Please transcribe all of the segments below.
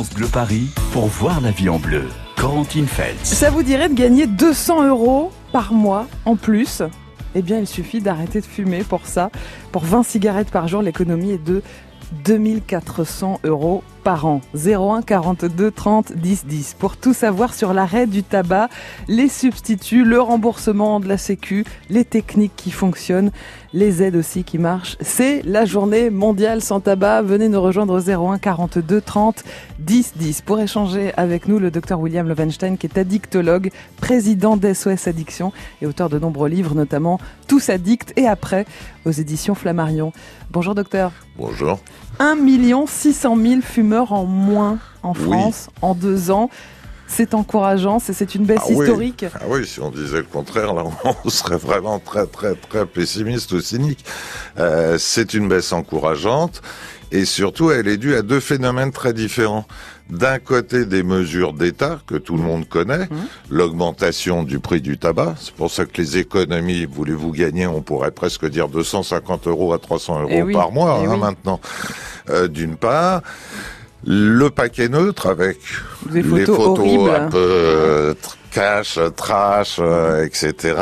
France Bleu Paris pour voir la vie en bleu. Corentine Feltz. Ça vous dirait de gagner 200 euros par mois en plus? Eh bien, il suffit d'arrêter de fumer pour ça. Pour 20 cigarettes par jour, l'économie est de 2400 euros par an. 01 42 30 10 10. Pour tout savoir sur l'arrêt du tabac, les substituts, le remboursement de la sécu, les techniques qui fonctionnent, les aides aussi qui marchent. C'est la journée mondiale sans tabac. Venez nous rejoindre au 01 42 30 10 10 pour échanger avec nous le docteur William Lovenstein qui est addictologue, président d'SOS Addiction et auteur de nombreux livres, notamment Tous addicts et après aux éditions Flammarion. Bonjour docteur. Bonjour. 1 600 000 fumeurs en moins en France en deux ans. C'est encourageant, c'est une baisse ah historique. Ah oui, si on disait le contraire, là, on serait vraiment très, très, très pessimiste ou cynique. Euh, c'est une baisse encourageante et surtout, elle est due à deux phénomènes très différents. D'un côté, des mesures d'État que tout le monde connaît, mmh. l'augmentation du prix du tabac. C'est pour ça que les économies, voulez-vous gagner, on pourrait presque dire 250 euros à 300 euros eh par mois eh hein, maintenant. Euh, D'une part le paquet neutre avec les photos, un peu euh, cash, trash, euh, etc.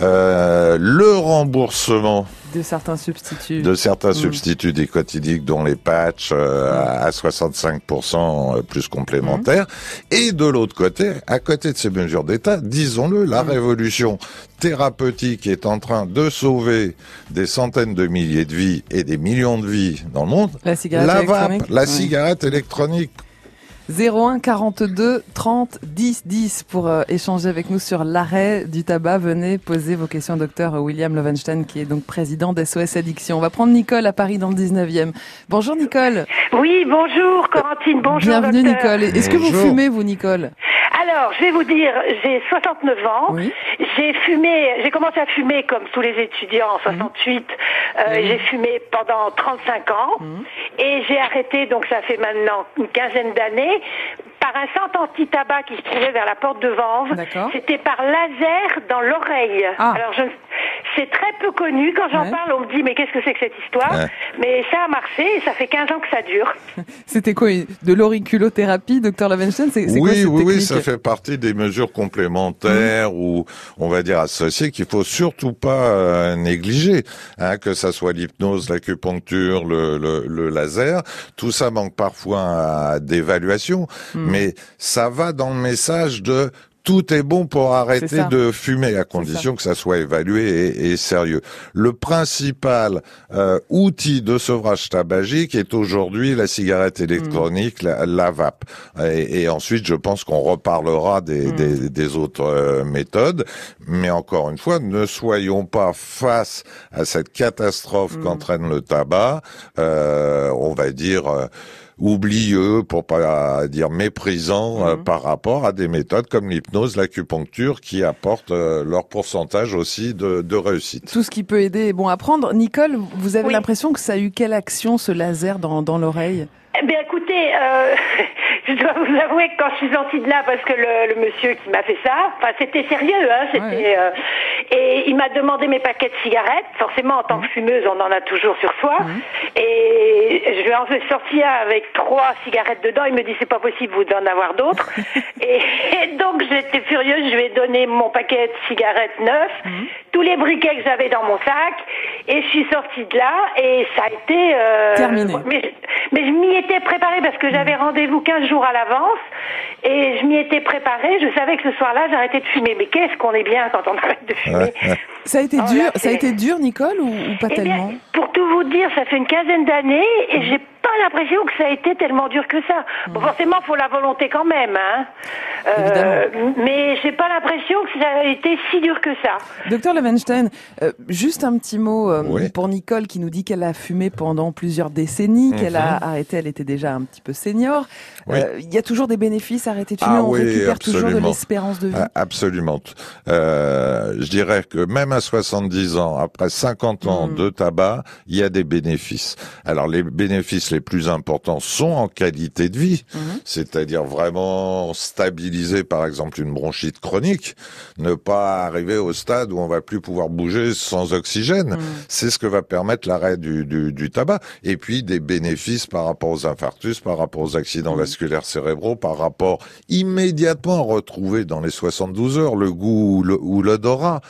Euh, le remboursement de certains substituts, de certains mm. substituts dicotidiques, dont les patchs euh, à 65% plus complémentaires. Mm. Et de l'autre côté, à côté de ces mesures d'État, disons-le, la mm. révolution thérapeutique est en train de sauver des centaines de milliers de vies et des millions de vies dans le monde. La cigarette la électronique. la cigarette électronique 01 42 30 10 10 pour euh, échanger avec nous sur l'arrêt du tabac. Venez poser vos questions au docteur William Lovenstein qui est donc président d'SOS Addiction. On va prendre Nicole à Paris dans le 19e. Bonjour Nicole. Oui, bonjour Corentine, bonjour Bienvenue Nicole. Est-ce que vous fumez vous Nicole? Alors, je vais vous dire, j'ai 69 ans. J'ai fumé, j'ai commencé à fumer comme tous les étudiants en 68. Euh, j'ai fumé pendant 35 ans mmh. et j'ai arrêté, donc ça fait maintenant une quinzaine d'années par un centre anti-tabac qui se trouvait vers la porte de Vanves. C'était par laser dans l'oreille. Ah. Alors je, c'est très peu connu. Quand j'en parle, on me dit mais qu'est-ce que c'est que cette histoire Mais ça a marché et ça fait 15 ans que ça dure. C'était quoi De l'auriculothérapie, docteur Lavenstein C'est oui, quoi cette oui, oui, ça fait partie des mesures complémentaires mmh. ou on va dire associées qu'il faut surtout pas euh, négliger. Hein, que ça soit l'hypnose, l'acupuncture, le, le, laser, tout ça manque parfois d'évaluation, mmh. mais ça va dans le message de tout est bon pour arrêter de fumer, à condition que ça soit évalué et, sérieux. Le principal euh, outil de sevrage tabagique est aujourd'hui la cigarette électronique, la, vape. Et, ensuite, je pense qu'on reparlera des, mm. des, autres euh, méthodes. Mais encore une fois, ne soyons pas face à cette catastrophe mm. qu'entraîne le tabac. Euh, on va dire oublieux, pour pas dire méprisant, euh, mhm. par rapport à des méthodes comme l'hypnose, l'acupuncture, qui apportent euh, leur pourcentage aussi de, de, réussite. Tout ce qui peut aider est bon à prendre. Nicole, vous avez l'impression que ça a eu quelle action ce laser dans, dans l'oreille? Eh bien, écoutez, euh, je dois vous avouer que quand je suis sortie de là, parce que le, le monsieur qui m'a fait ça, enfin, c'était sérieux, hein, c'était, euh, et il m'a demandé mes paquets de cigarettes. Forcément, en tant que fumeuse, on en a toujours sur soi. Et je lui en ai sorti un avec trois cigarettes dedans. Il me dit, c'est pas possible, vous d'en avoir d'autres. et, donc, j'étais furieuse. Je lui ai donné mon paquet de cigarettes neuf, tous les briquets que j'avais dans mon sac, et je suis sortie de là, et ça a été... Euh, Terminé. Mais, mais je m'y étais préparée parce que j'avais rendez-vous 15 jours à l'avance et je m'y étais préparée. Je savais que ce soir-là, j'arrêtais de fumer. Mais qu'est-ce qu'on est bien quand on arrête de fumer. Ça a été oh dur, ça a été dur, Nicole, ou, pas eh tellement Pour tout vous dire, ça fait une quinzaine d'années et j'ai pas l'impression que ça a été tellement dur que ça. Bon, forcément, faut la volonté quand même, hein. Euh, mais j'ai pas l'impression que ça a été si dur que ça. Docteur Levenstein, euh, juste un petit mot euh, pour Nicole qui nous dit qu'elle a fumé pendant plusieurs décennies, qu'elle a mhm. arrêté, elle était déjà un petit peu senior. Il y a toujours des bénéfices arrêter de fumer, ah on récupère toujours de l'espérance de vie. Ah, absolument. Euh, je dirais que même à 70 ans, après 50 ans hmm. de tabac, il y a des bénéfices. Alors les bénéfices les plus importants sont en qualité de vie, hmm. c'est-à-dire vraiment stabiliser par exemple une bronchite chronique, ne pas arriver au stade où on va plus pouvoir bouger sans oxygène. Hmm. C'est ce que va permettre l'arrêt du, du, du, tabac. Et puis des bénéfices par rapport aux infarctus, par rapport aux accidents vasculaires cérébraux, par rapport immédiatement à retrouver dans les 72 heures le goût ou l'odorat.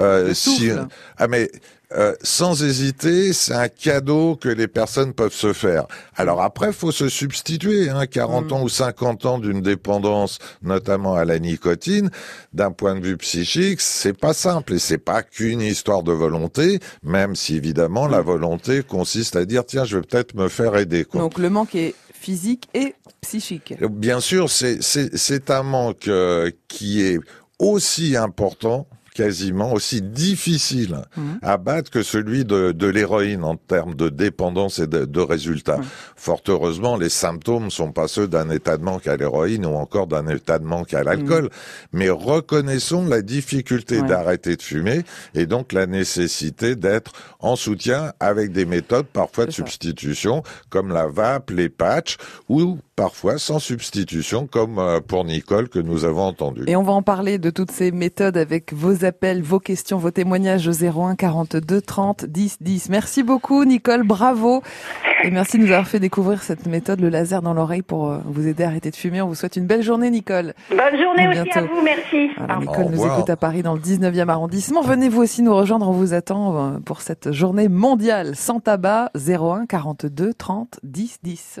Euh, si, ah mais euh, sans hésiter, c'est un cadeau que les personnes peuvent se faire. Alors après, faut se substituer. Hein, 40 mm. ans ou 50 ans d'une dépendance, notamment à la nicotine, d'un point de vue psychique, c'est pas simple et c'est pas qu'une histoire de volonté, même si évidemment la mm. volonté consiste à dire tiens, je vais peut-être me faire aider. Quoi. Donc le manque est physique et psychique. Bien sûr, c'est un manque euh, qui est aussi important quasiment aussi difficile mmh. à battre que celui de, de l'héroïne en termes de dépendance et de, de résultats. Mmh. Fort heureusement, les symptômes sont pas ceux d'un état de manque à l'héroïne ou encore d'un état de manque à l'alcool, mmh. mais reconnaissons la difficulté d'arrêter de fumer et donc la nécessité d'être en soutien avec des méthodes parfois de substitution comme la vape, les patchs ou parfois sans substitution, comme euh, pour Nicole que nous avons entendu. Et on va en parler de toutes ces méthodes avec vos appels, vos questions, vos témoignages au 01 42 30 10 10. Merci beaucoup Nicole, bravo. Et merci de nous avoir fait découvrir cette méthode, le laser dans l'oreille pour euh, vous aider à arrêter de fumer. On vous souhaite une belle journée Nicole. Bonne journée aussi à vous, merci. Nicole nous écoute à Paris dans le 19e arrondissement. Venez vous aussi nous rejoindre, on vous attend euh, pour cette journée mondiale sans tabac 01 42 30 10 10.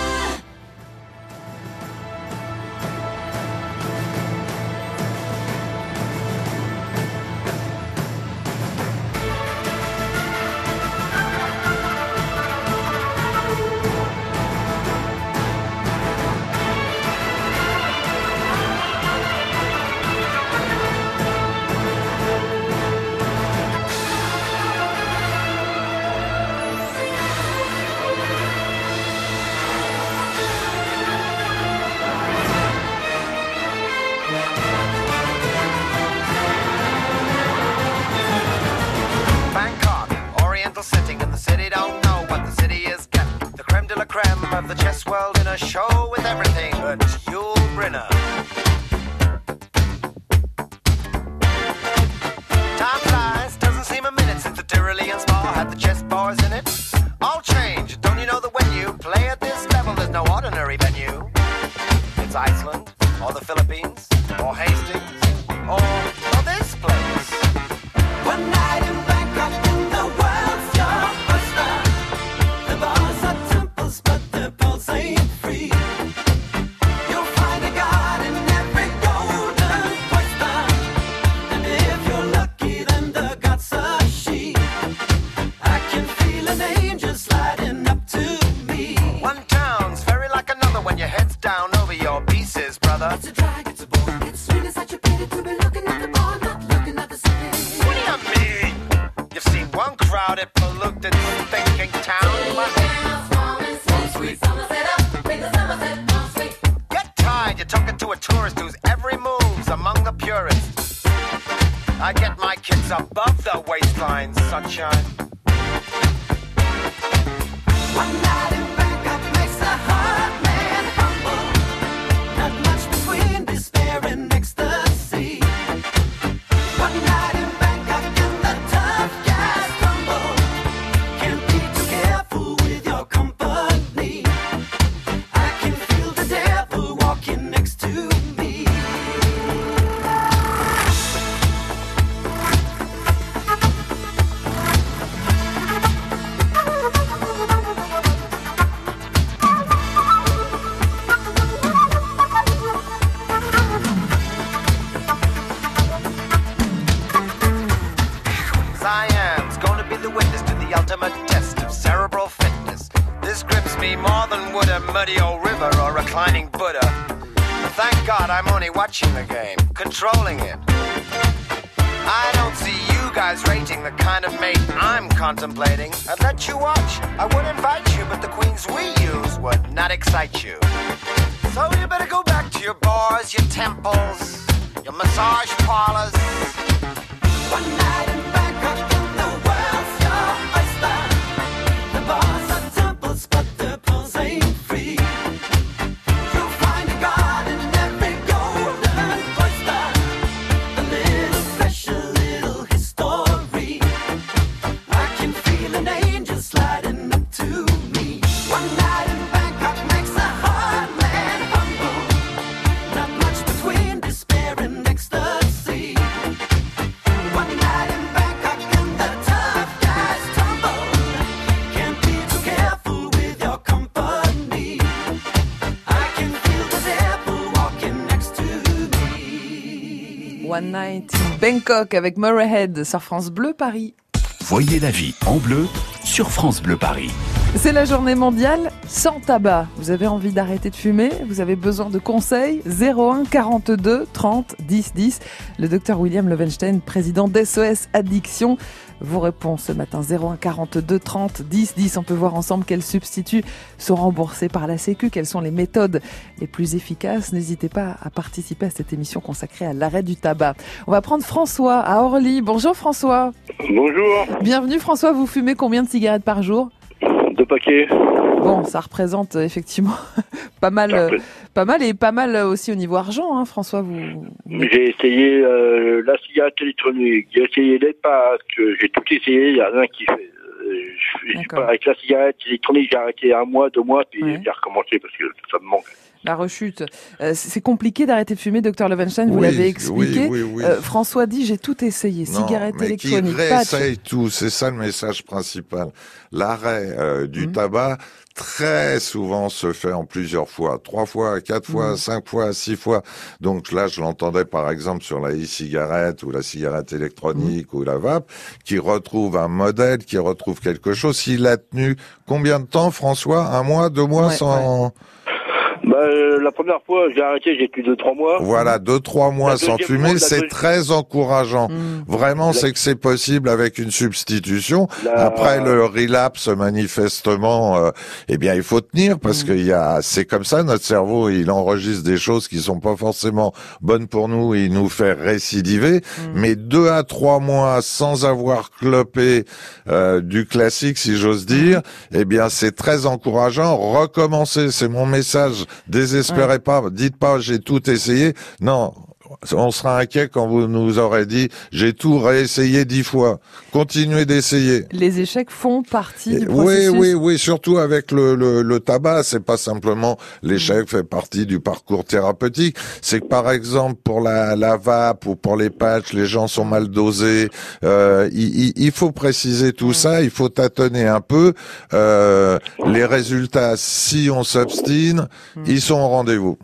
Bangkok avec Murray Head sur France Bleu Paris. Voyez la vie en bleu sur France Bleu Paris. C'est la journée mondiale sans tabac. Vous avez envie d'arrêter de fumer? Vous avez besoin de conseils? 01 42 30 10 10. Le docteur William Levenstein, président d'SOS Addiction, vous répond ce matin 01 42 30 10 10. On peut voir ensemble quels substituts sont remboursés par la Sécu, quelles sont les méthodes les plus efficaces. N'hésitez pas à participer à cette émission consacrée à l'arrêt du tabac. On va prendre François à Orly. Bonjour François. Bonjour. Bienvenue François. Vous fumez combien de cigarettes par jour? Deux paquets. Bon, ça représente euh, effectivement pas mal, euh, pas mal et pas mal aussi au niveau argent, hein, François. Vous, J'ai essayé euh, la cigarette électronique, j'ai essayé les packs, j'ai tout essayé, il n'y a rien qui fait. avec la cigarette électronique, j'ai arrêté un mois, deux mois, puis j'ai recommencé parce que ça me manque. La rechute. c'est compliqué d'arrêter de fumer, docteur Levenstein, vous l'avez expliqué. François dit j'ai tout essayé, cigarette électronique, qui tout, c'est ça le message principal. L'arrêt du mmh. tabac, très souvent se fait en plusieurs fois, trois fois, quatre fois, mmh. cinq fois, six fois. Donc là, je l'entendais par exemple sur la e-cigarette ou la cigarette électronique mmh. ou la vape, qui retrouve un modèle, qui retrouve quelque chose. S'il a tenu combien de temps, François? Un mois, deux mois sans... Bah, euh, la première fois, j'ai arrêté, j'ai plus de trois mois. Voilà, deux, trois mois sans fumer, c'est très encourageant. Mm. Vraiment, c'est que c'est possible avec une substitution. Après le relapse, manifestement, euh, eh bien, il faut tenir parce mm. qu'il y a, c'est comme ça, notre cerveau, il enregistre des choses qui sont pas forcément bonnes pour nous, et il nous fait récidiver. Mm. Mais deux à trois mois sans avoir clopé euh, du classique, si j'ose dire, eh bien, c'est très encourageant. Recommencer, c'est mon message Désespérez pas, dites pas j'ai tout essayé. Non, on sera inquiet quand vous nous aurez dit j'ai tout réessayé dix fois. Continuez d'essayer. Les échecs font partie du processus. Oui, oui, oui. Surtout avec le, le, le tabac, c'est pas simplement l'échec fait partie du parcours thérapeutique. C'est que par exemple pour la, la vape ou pour les patchs, les gens sont mal dosés. Euh, il, il, faut préciser tout ça. Il faut tâtonner un peu. Euh, les résultats, si on s'obstine, hmm. ils sont au rendez-vous.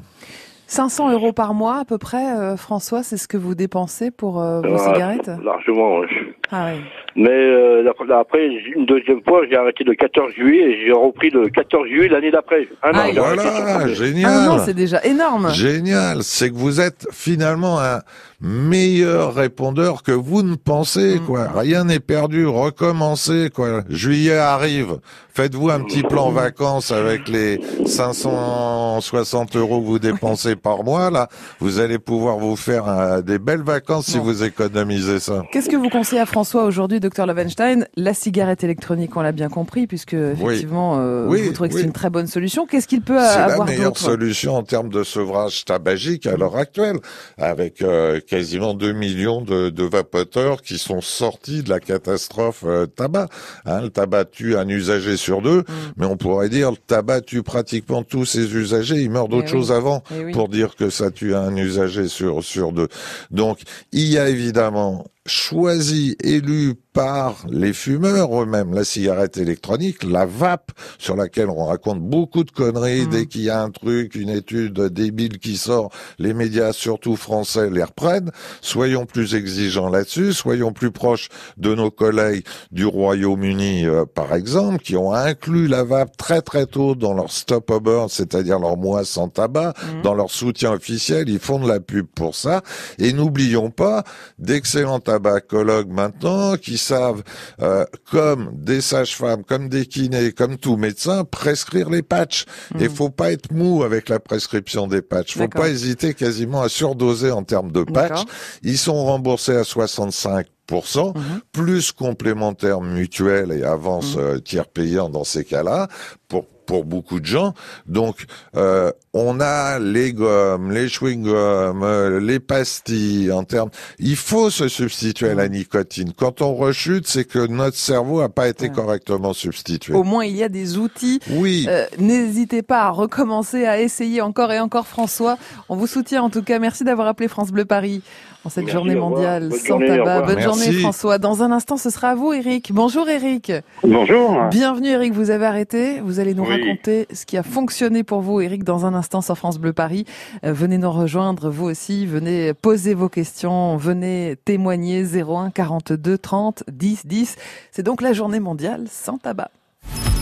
500 euros par mois à peu près, euh, François, c'est ce que vous dépensez pour euh, vos cigarettes? Largement, oui. Ah oui. Mais euh, après, une deuxième fois, j'ai arrêté le 14 juillet et j'ai repris le 14 juillet l'année d'après. Ah, voilà, génial. Ah non, c'est déjà énorme. Génial. C'est que vous êtes finalement un meilleur répondeur que vous ne pensez, mm. quoi. Rien n'est perdu. Recommencez, quoi. Juillet arrive. Faites-vous un petit plan vacances avec les 560 euros que vous dépensez par mois, là. Vous allez pouvoir vous faire euh, des belles vacances si vous économisez ça. Qu'est-ce que vous conseillez à François aujourd'hui, docteur Levenstein La cigarette électronique, on l'a bien compris, puisque effectivement, euh, vous trouvez que c'est une très bonne solution. Qu'est-ce qu'il peut avoir C'est la meilleure solution en termes de sevrage tabagique à l'heure actuelle, avec euh, quasiment 2 millions de, de, vapoteurs qui sont sortis de la catastrophe tabac. Hein, le tabac tue un usager sur deux, mm. mais on pourrait dire le tabac tue pratiquement tous ses usagers. Il meurt d'autres eh choses avant eh pour dire que ça tue un usager sur sur deux. Donc il y a évidemment choisi, élu par les fumeurs eux-mêmes, la cigarette électronique, la vape, sur laquelle on raconte beaucoup de conneries mmh. dès qu'il y a un truc, une étude débile qui sort, les médias, surtout français, les reprennent. Soyons plus exigeants là-dessus, soyons plus proches de nos collègues du Royaume-Uni, euh, par exemple, qui ont inclus la vape très très tôt dans leur stop over, c'est-à-dire leur mois sans tabac, mmh. dans leur soutien officiel, ils font de la pub pour ça. Et n'oublions pas d'excellentes tabacologues maintenant qui savent, euh, comme des sages-femmes, comme des kinés, comme tout médecin, prescrire les patchs. Et il mmh. faut pas être mou avec la prescription des patchs. Faut pas hésiter quasiment à surdoser en termes de patchs. Ils sont remboursés à 65 mmh. plus complémentaires mutuels et avance mmh. euh, tiers payant dans ces cas-là, pour pour beaucoup de gens. Donc, euh, on a les gommes, les chewing-gums, euh, les pastilles en termes. Il faut se substituer à la nicotine. Quand on rechute, c'est que notre cerveau n'a pas été correctement substitué. Au moins, il y a des outils. Oui. Euh, n'hésitez pas à recommencer, à essayer encore et encore, François. On vous soutient en tout cas. Merci d'avoir appelé France Bleu Paris en cette journée mondiale sans tabac. Bonne journée François. Dans un instant, ce sera à vous Eric. Bonjour Eric. Bonjour. Bienvenue Eric, vous avez arrêté. Vous allez nous raconter ce qui a fonctionné pour vous Eric dans un instant sur France Bleu Paris. Euh, venez nous rejoindre vous aussi, venez poser vos questions, venez témoigner 01 42 30 10 10. C'est donc la journée mondiale sans tabac.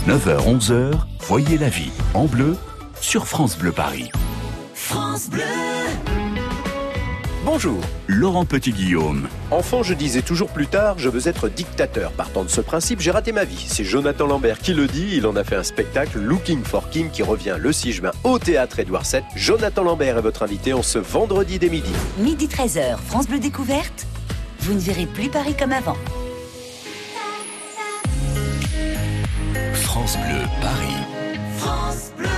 9h 11h, voyez la vie en bleu sur France Bleu Paris. France Bleu. Bonjour, Laurent Petit-Guillaume. Enfant, je disais toujours plus tard, je veux être dictateur. Partant de ce principe, j'ai raté ma vie. C'est Jonathan Lambert qui le dit. Il en a fait un spectacle, Looking for Kim, qui revient le 6 juin au théâtre Édouard VII. Jonathan Lambert est votre invité en ce vendredi dès midi. Midi 13h, France Bleu Découverte. Vous ne verrez plus Paris comme avant. France Bleu Paris. France Bleu.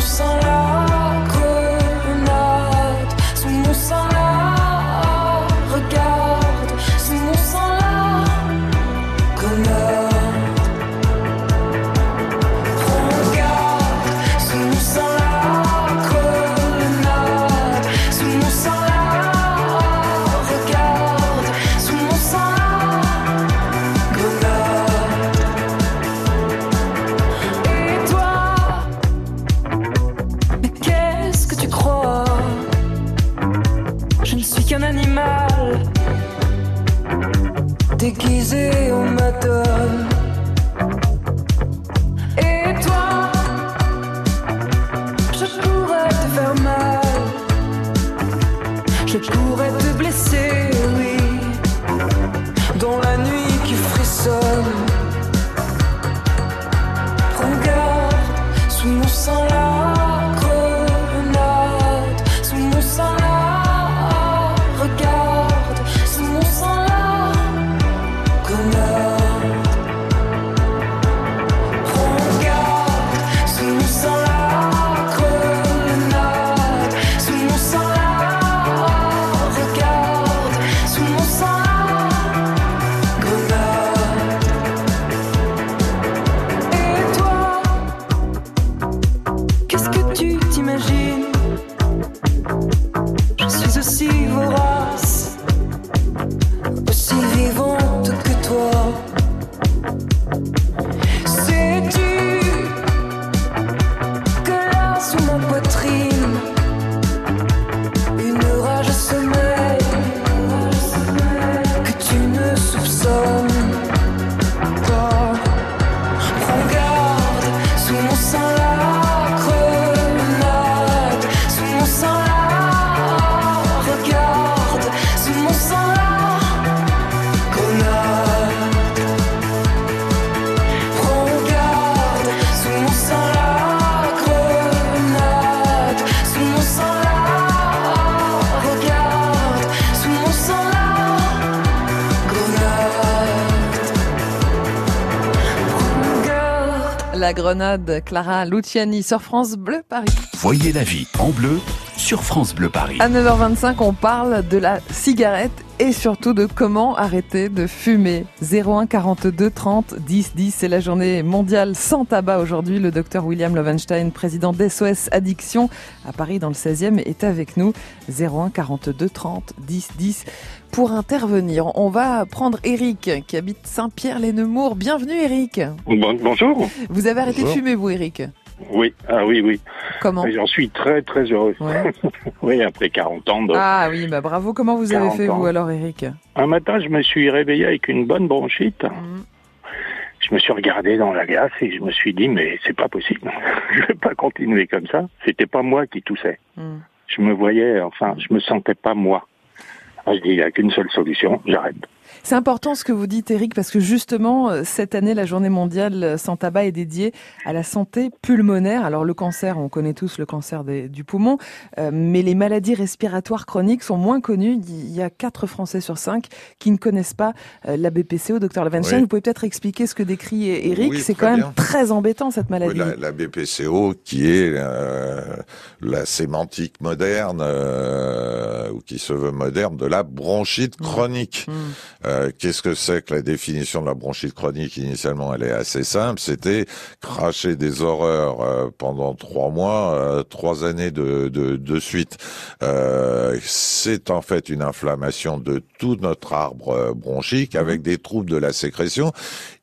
tout sans la Grenade, Clara Luciani sur France Bleu Paris. Voyez la vie en bleu sur France Bleu Paris. À 9h25, on parle de la cigarette et surtout de comment arrêter de fumer. 01 42 30 10 10, c'est la journée mondiale sans tabac aujourd'hui. Le docteur William Lovenstein, président d'SOS Addiction à Paris dans le 16e, est avec nous. 01 42 30 10 10 pour intervenir. On va prendre Eric qui habite Saint-Pierre-les-Nemours. Bienvenue Eric. bonjour. Vous avez arrêté de fumer vous Eric oui, ah oui, oui. Comment J'en suis très très heureux. oui, après 40 ans. Ah oui, bah bravo. Comment vous avez fait vous alors, Eric? Un matin, je me suis réveillé avec une bonne bronchite. Mm. Je me suis regardé dans la glace et je me suis dit mais c'est pas possible. je vais pas continuer comme ça. C'était pas moi qui toussais. Mm. Je me voyais, enfin, je me sentais pas moi. Ah, je dis il n'y a qu'une seule solution, j'arrête. C'est important ce que vous dites, Eric, parce que justement, euh, cette année, la journée mondiale sans tabac est dédiée à la santé pulmonaire. Alors le cancer, on connaît tous le cancer du poumon, euh, mais les maladies respiratoires chroniques sont moins connues. Il y a 4 Français sur 5 qui ne connaissent pas euh, la BPCO. Docteur Levenstein, vous pouvez peut-être expliquer ce que décrit Eric. C'est quand même très embêtant cette maladie. la, la, BPCO qui est la sémantique moderne, ou qui se veut moderne, de la bronchite mmh. chronique. Mmh. Euh, qu'est-ce que c'est que la définition de la bronchite chronique? Initialement, elle est assez simple. C'était cracher des horreurs euh, pendant trois mois, euh, trois années de, de, de suite. c'est en fait une inflammation de tout notre arbre bronchique avec mhm. des troubles de la sécrétion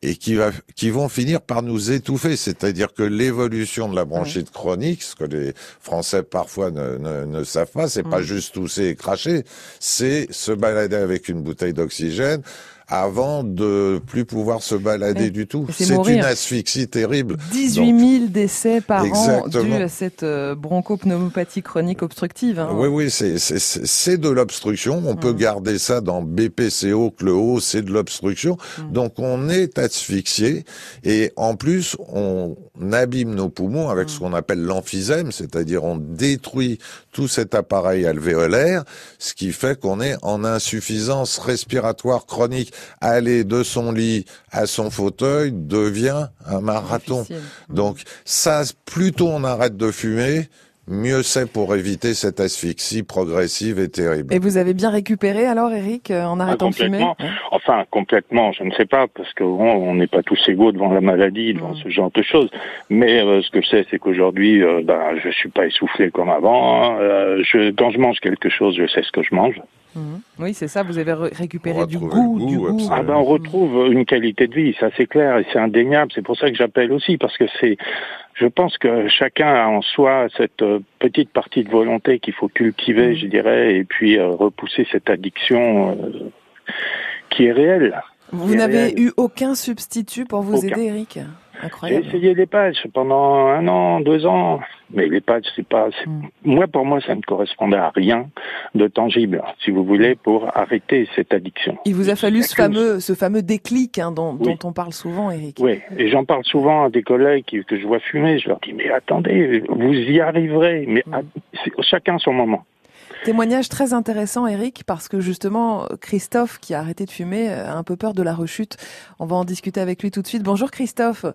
et qui, va, qui vont finir par nous étouffer. C'est-à-dire que l'évolution de la bronchite chronique, ce que les Français parfois ne, ne, ne savent pas, c'est pas mhm. juste tousser et cracher, c'est se balader avec une bouteille d'oxygène good. Avant de plus pouvoir se balader du tout. C'est une asphyxie terrible. 18 000 décès par an dus à cette euh, bronchopneumopathie chronique obstructive. Hein. Oui, oui, c'est de l'obstruction. On peut mm. garder ça dans BPCO, que le haut, c'est de l'obstruction. Mm. Donc on est asphyxié et en plus on abîme nos poumons avec mm. ce qu'on appelle l'emphysème, c'est-à-dire on détruit tout cet appareil alvéolaire, ce qui fait qu'on est en insuffisance respiratoire chronique aller de son lit à son fauteuil devient un marathon. Donc ça, plutôt on arrête de fumer, mieux c'est pour éviter cette asphyxie progressive et terrible. Et vous avez bien récupéré alors, Eric, euh, en arrêtant de fumer? Enfin, complètement, je ne sais pas, parce que on n'est pas tous égaux devant la maladie, devant ce genre de choses. Mais euh, ce que je sais, c'est qu'aujourd'hui, euh, ben, je suis pas essoufflé comme avant. Euh, je, quand je mange quelque chose, je sais ce que je mange. Mhm. Oui, c'est ça, vous avez récupéré du goût, du goût. Ah ben, on retrouve une qualité de vie, ça c'est clair, et c'est indéniable. C'est pour ça que j'appelle aussi, parce que c'est, je pense que chacun a en soi cette euh, petite partie de volonté qu'il faut cultiver, mhm. je dirais, et puis euh, repousser cette addiction euh, qui est réelle. Vous n'avez eu aucun substitut pour vous aider, Eric? J'ai essayé les patchs pendant un an, deux ans, mais les patchs, c'est pas. Hmm. Moi, pour moi, ça ne correspondait à rien de tangible, si vous voulez, pour arrêter cette addiction. Il vous a fallu ce fameux, ce fameux déclic hein, dont, dont, on parle souvent, Eric. Oui, et j'en parle souvent à des collègues que je vois fumer. Je leur dis mais attendez, vous y arriverez, mais hmm. chacun son moment. Témoignage très intéressant, Eric, parce que justement, Christophe, qui a arrêté de fumer, a un peu peur de la rechute. On va en discuter avec lui tout de suite. Bonjour Christophe.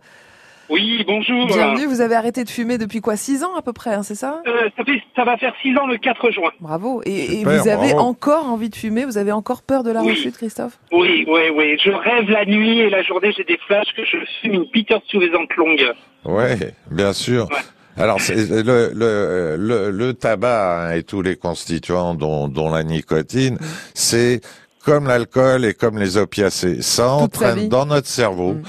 Oui, bonjour. Bienvenue, vous avez arrêté de fumer depuis quoi Six ans à peu près, hein, c'est ça, euh, ça, fait, ça va faire six ans le 4 juin. Bravo. Et, vous avez encore envie de fumer? Vous avez encore peur de la rechute, Christophe? Oui, oui, oui. Je rêve la nuit et la journée, j'ai des flashs que je fume une Peter sous les longue. Ouais, bien sûr. Alors, le, le, le, le, tabac et tous les constituants, dont, dont la nicotine, c'est comme l'alcool et comme les opiacés. Ça entraîne dans notre cerveau mm.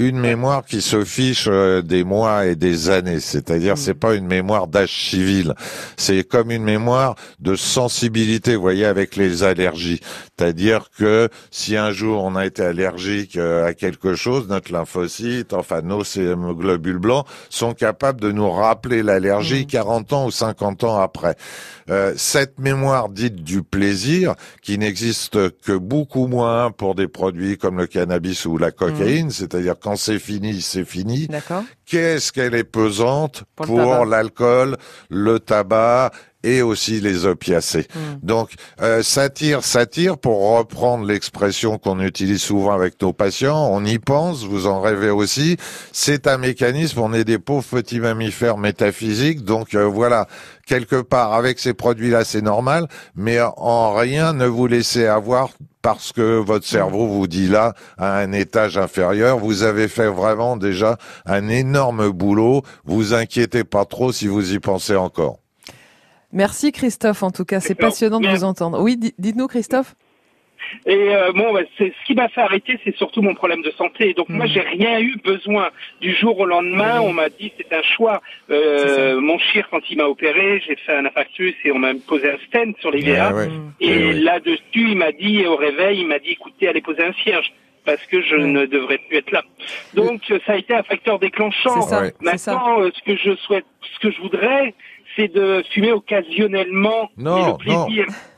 Une mémoire qui se fiche euh, des mois et des années. C'est-à-dire, mm. c'est pas une mémoire d'âge civil. C'est comme une mémoire de sensibilité, vous voyez, avec les allergies. C'est-à-dire que si un jour on a été allergique euh, à quelque chose, notre lymphocyte, enfin nos globules blancs, sont capables de nous rappeler l'allergie 40 mm. ans ou 50 ans après. Euh, cette mémoire dite du plaisir, qui n'existe que beaucoup moins pour des produits comme le cannabis ou la cocaïne, mmh. c'est-à-dire quand c'est fini, c'est fini. Qu'est-ce qu'elle est pesante pour, l'alcool, le tabac et aussi les opiacés. Hmm. Donc, euh, ça tire, ça tire, pour reprendre l'expression qu'on utilise souvent avec nos patients, on y pense, vous en rêvez aussi, c'est un mécanisme, on est des pauvres petits mammifères métaphysiques, donc euh, voilà, quelque part, avec ces produits-là, c'est normal, mais en rien ne vous laissez avoir parce que votre cerveau vous dit là, à un étage inférieur, vous avez fait vraiment déjà un énorme boulot, vous inquiétez pas trop si vous y pensez encore. Merci Christophe, en tout cas, c'est passionnant de vous entendre. Oui, dites-nous Christophe. Et euh, bon, bah, c'est ce qui m'a fait arrêter, c'est surtout mon problème de santé. Donc moi, hmm. j'ai rien eu besoin du jour au lendemain. On m'a dit c'est un choix. Euh, mon chir, quand il m'a opéré, j'ai fait un infarctus et on m'a posé un stent sur les ah Et là-dessus, il m'a dit au réveil, il m'a dit écoutez, allez poser un cierge parce que je ne devrais plus être là. Donc ça a été un facteur déclenchant. Maintenant, euh, ce que je souhaite, ce que je voudrais, c'est de fumer occasionnellement. Non, non,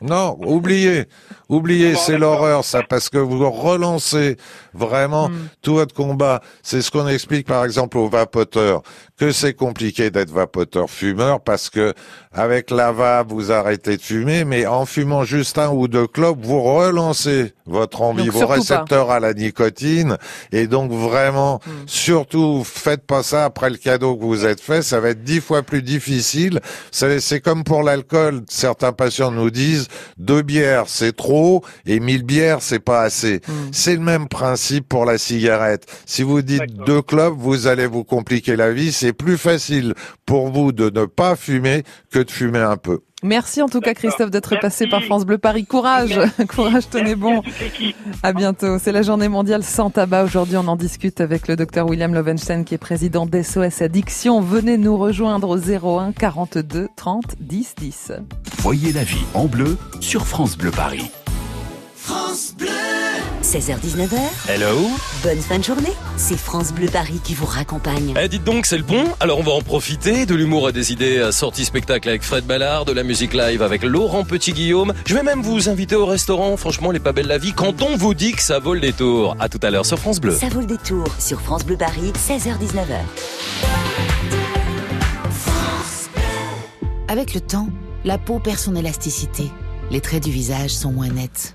non, oubliez, oubliez, c'est l'horreur ça, parce que vous relancez vraiment hmm. tout votre combat. C'est ce qu'on explique par exemple aux vapoteurs, que c'est compliqué d'être vapoteur fumeur parce que avec la vape vous arrêtez de fumer, mais en fumant juste un ou deux clopes, vous relancez votre envie, vos récepteurs à la nicotine, et donc vraiment, hmm. surtout, faites pas ça après le cadeau que vous êtes fait, ça va être dix fois plus difficile. C'est comme pour l'alcool, certains patients nous disent deux bières c'est trop et mille bières c'est pas assez. Hmm. C'est le même principe pour la cigarette. Si vous dites deux clopes, vous allez vous compliquer la vie. C'est plus facile pour vous de ne pas fumer que de fumer un peu. Merci en tout cas Christophe d'être passé par France Bleu Paris. Courage, courage, tenez bon. À bientôt. C'est la journée mondiale sans tabac. Aujourd'hui, on en discute avec le docteur William Lovenstein qui est président d'SOS Addiction. Venez nous rejoindre au 01 42 30 10 10. Voyez la vie en bleu sur France Bleu Paris. France Bleu 16h-19h. Hello. Bonne fin de journée. C'est France Bleu Paris qui vous raccompagne. Eh, dites donc, c'est le pont. Alors on va en profiter. De l'humour et des idées sorties spectacle avec Fred Ballard, de la musique live avec Laurent Petit-Guillaume. Je vais même vous inviter au restaurant. Franchement, les pas belles la vie quand on vous dit que ça vaut le détour. À tout à l'heure sur France Bleu. Ça vaut le détour sur France Bleu Paris, 16h-19h. Avec le temps, la peau perd son élasticité. Les traits du visage sont moins nets.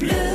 J'ai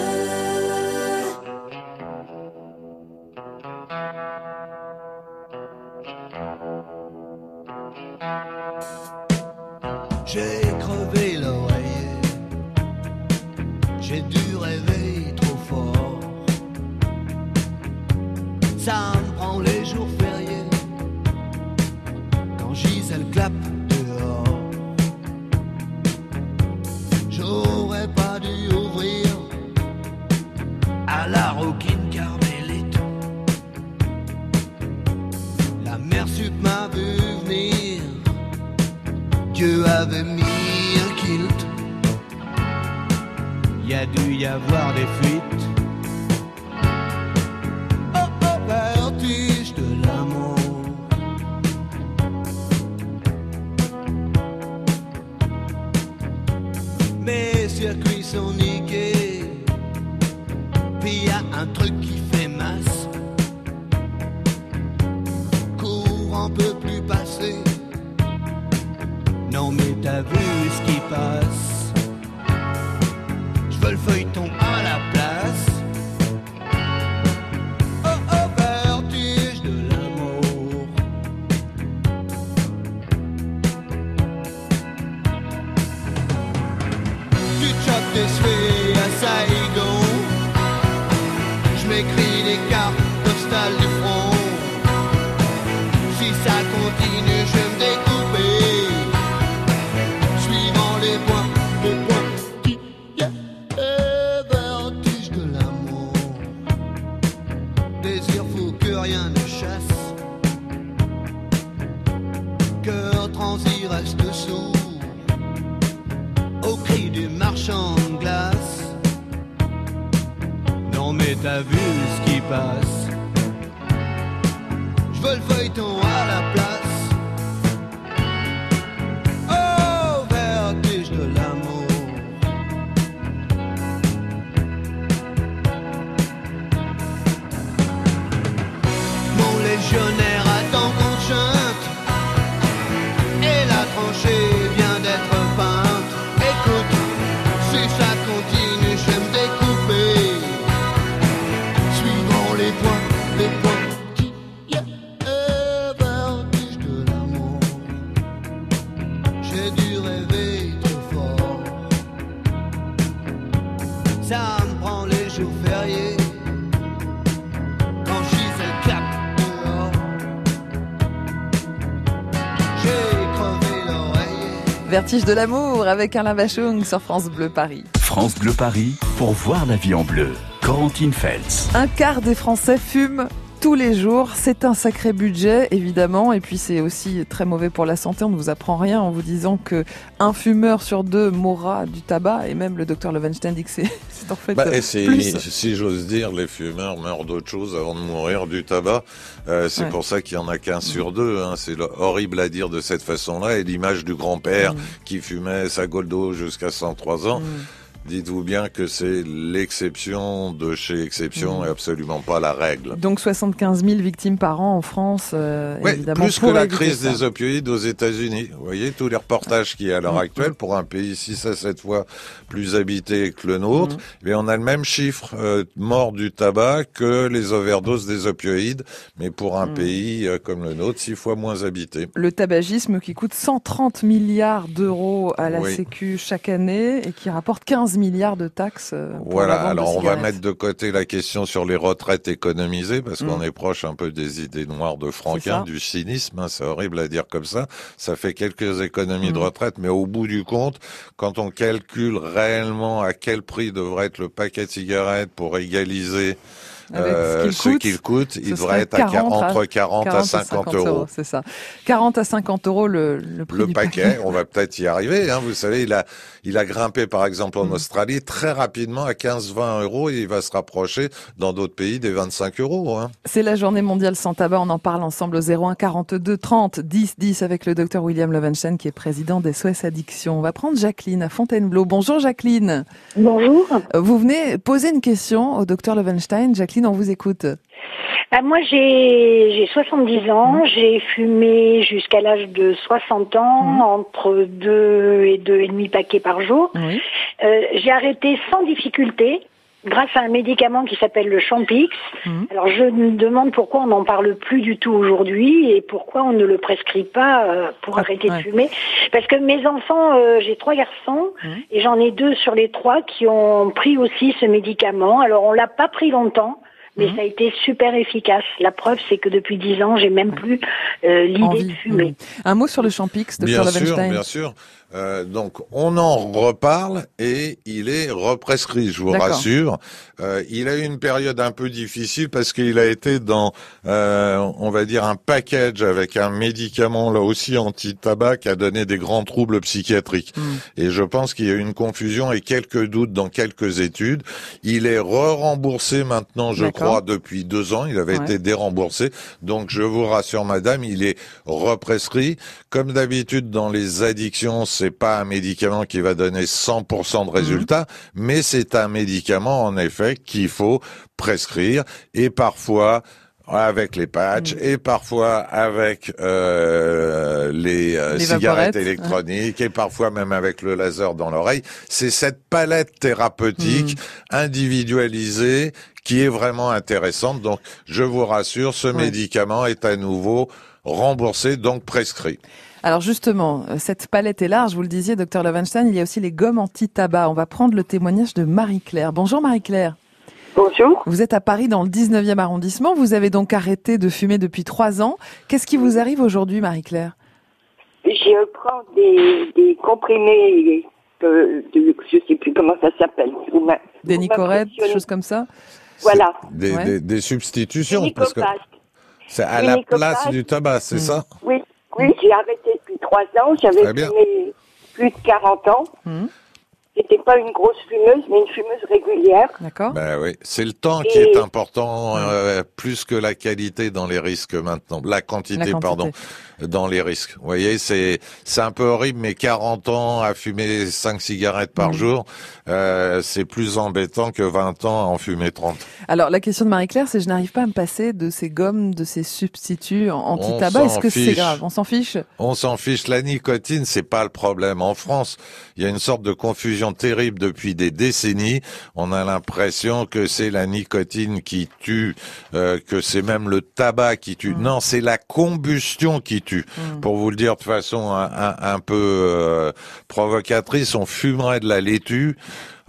fuites. Oh oh, vertige de l'amour. Mes circuits sont niqués. Puis y un truc qui fait masse. Courant peut plus passer. Non mais t'as vu ce qui passe Je veux le feuilleton sans y reste sourd au cri du marchand de glace. Non mais t'as vu ce qui passe. Je veux le feuilleton à la place. Vertige de l'amour avec Alain Bachung sur France Bleu Paris. France Bleu Paris pour voir la vie en bleu. Corentine Feltz. Un quart des Français fument tous les jours. C'est un sacré budget, évidemment. Et puis, c'est aussi très mauvais pour la santé. On ne vous apprend rien en vous disant que un fumeur sur deux mourra du tabac. Et même le docteur Levenstein dit que c'est en fait Bah, plus. si j'ose dire, les fumeurs meurent d'autre chose avant de mourir du tabac. Euh, c'est Ouais. pour ça qu'il y en a qu'un sur deux. Hein. C'est le- horrible à dire de cette façon-là. Et l'image du grand-père qui fumait sa goldo jusqu'à 103 ans. Dites-vous bien que c'est l'exception de chez exception Mm. et absolument pas la règle. Donc 75 000 victimes par an en France, euh, Ouais, évidemment. plus que la crise ça. des opioïdes aux États-Unis. Vous voyez tous les reportages qu'il y a à l'heure actuelle pour un pays 6 à 7 fois plus habité que le nôtre, Mm. mais on a le même chiffre euh, mort du tabac que les overdoses des opioïdes, mais pour un Mm. pays euh, comme le nôtre, six fois moins habité. Le tabagisme qui coûte 130 milliards d'euros à la Oui. Sécu chaque année et qui rapporte 15 milliards de taxes. euh, pour Voilà, la vente de alors on va mettre de côté la question sur les retraites économisées parce Mm. qu'on est proche un peu des idées noires de Franquin, du cynisme, hein, c'est horrible à dire comme ça. Ça fait quelques économies de Mm. retraite, mais au bout du compte, quand on calcule réellement à quel prix devrait être le paquet de cigarettes pour égaliser Avec euh, ce qu'il ce coûte, ce il devrait être à 40 à- entre 40, à 50, euros. C'est ça. 40 à 50 euros le, le prix Le du paquet, on va peut-être y arriver. Hein. Vous savez, il a, il a grimpé par exemple Mm. en Australie très rapidement à 15-20 euros et il va se rapprocher dans d'autres pays des 25 euros. Hein. C'est la journée mondiale sans tabac. On en parle ensemble au 01 42 30 10 10 avec le docteur William Levenchen qui est président des SOS Addiction. On va prendre Jacqueline à Fontainebleau. Bonjour Jacqueline. Bonjour. Vous venez poser une question au docteur Levenstein. Jacqueline, on vous écoute. Bah, moi, j'ai j'ai 70 ans. J'ai fumé jusqu'à l'âge de 60 ans, entre deux et deux et demi paquets par jour. Euh, j'ai arrêté sans difficulté grâce à un médicament qui s'appelle le Champix. Alors je me demande pourquoi on n'en parle plus du tout aujourd'hui et pourquoi on ne le prescrit pas euh, pour arrêter de fumer. Parce que mes enfants, euh, j'ai trois garçons et j'en ai deux sur les trois qui ont pris aussi ce médicament. Alors on l'a pas pris longtemps. Mais ça a été super efficace. La preuve, c'est que depuis dix ans, j'ai même plus euh, l'idée de fumer. Un mot sur le Champix, docteur Bien sûr, bien sûr. Euh, donc on en reparle et il est represcrit, je vous rassure. Euh, il a eu une période un peu difficile parce qu'il a été dans, euh, on va dire, un package avec un médicament là aussi anti-tabac qui a donné des grands troubles psychiatriques. Et je pense qu'il y a eu une confusion et quelques doutes dans quelques études. Il est re-remboursé maintenant, je crois, depuis deux ans. Il avait Ouais. été déremboursé. Donc je vous rassure, madame, il est represcrit. Comme d'habitude dans les addictions, c'est pas un médicament qui va donner 100% de résultats, mais c'est un médicament en effet qu'il faut prescrire et parfois avec les patchs et parfois avec euh, les, euh, Les cigarettes électroniques et parfois même avec le laser dans l'oreille. C'est cette palette thérapeutique individualisée qui est vraiment intéressante. Donc, je vous rassure, ce médicament est à nouveau remboursé, donc prescrit. Alors justement, euh, cette palette est large, vous le disiez, docteur Levenstein, il y a aussi les gommes anti-tabac. On va prendre le témoignage de Marie-Claire. Bonjour Marie-Claire. Bonjour. Vous êtes à Paris dans le 19e arrondissement, vous avez donc arrêté de fumer depuis trois ans. Qu'est-ce qui vous arrive aujourd'hui Marie-Claire? Je prends des, des comprimés, euh, de, je sais plus comment ça s'appelle. Des vous Nicorette, m'impressionnez. choses comme ça? Voilà. Des, Ouais. des, des substitutions, parce que. C'est à la place du tabac, c'est Mm. ça? Oui, oui, j'ai arrêté depuis trois ans. J'avais fumé plus de 40 ans. Hmm. J'étais pas une grosse fumeuse, mais une fumeuse régulière. D'accord. Ben oui, c'est le temps qui est important euh, plus que la qualité dans les risques maintenant. La quantité, La quantité. pardon, dans les risques. Vous voyez, c'est c'est un peu horrible, mais 40 ans à fumer 5 cigarettes par Mhm. jour, euh, c'est plus embêtant que 20 ans à en fumer 30. Alors la question de Marie-Claire, c'est je n'arrive pas à me passer de ces gommes, de ces substituts anti-tabac. Est-ce que c'est grave? On s'en fiche? On s'en fiche. La nicotine, c'est pas le problème. En France, il y a une sorte de confusion terrible depuis des décennies. On a l'impression que c'est la nicotine qui tue, euh, que c'est même le tabac qui tue. Non, c'est la combustion qui Pour vous le dire de façon un, un- un peu euh, provocatrice, on fumerait de la laitue.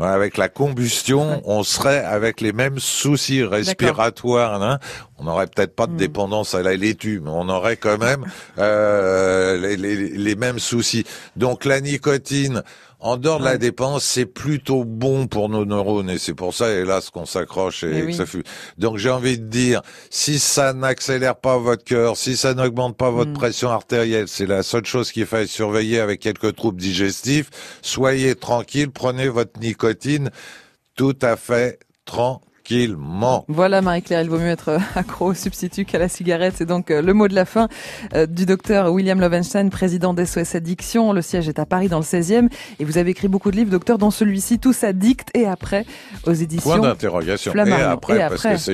Avec la combustion, on serait avec les mêmes soucis respiratoires. hein. On n'aurait peut-être pas de dépendance à la laitue, mais on aurait quand même euh, les, les- les mêmes soucis. Donc la nicotine, en dehors de la dépense, c'est plutôt bon pour nos neurones et c'est pour ça, hélas, qu'on s'accroche et, que ça fume. Donc j'ai envie de dire, si ça n'accélère pas votre cœur, si ça n'augmente pas votre pression artérielle, c'est la seule chose qu'il faille surveiller avec quelques troubles digestifs. Soyez tranquille, prenez votre nicotine tout à fait Voilà Marie-Claire, il vaut mieux être euh, accro au substitut qu'à la cigarette. C'est donc euh, le mot de la fin euh, du docteur William Lovenstein, président d'SOS Addiction. Le siège est à Paris dans le 16e. Et vous avez écrit beaucoup de livres, docteur, dont celui-ci, Tous addicts et après, aux éditions Point d'interrogation. Et après, Et parce après. que c'est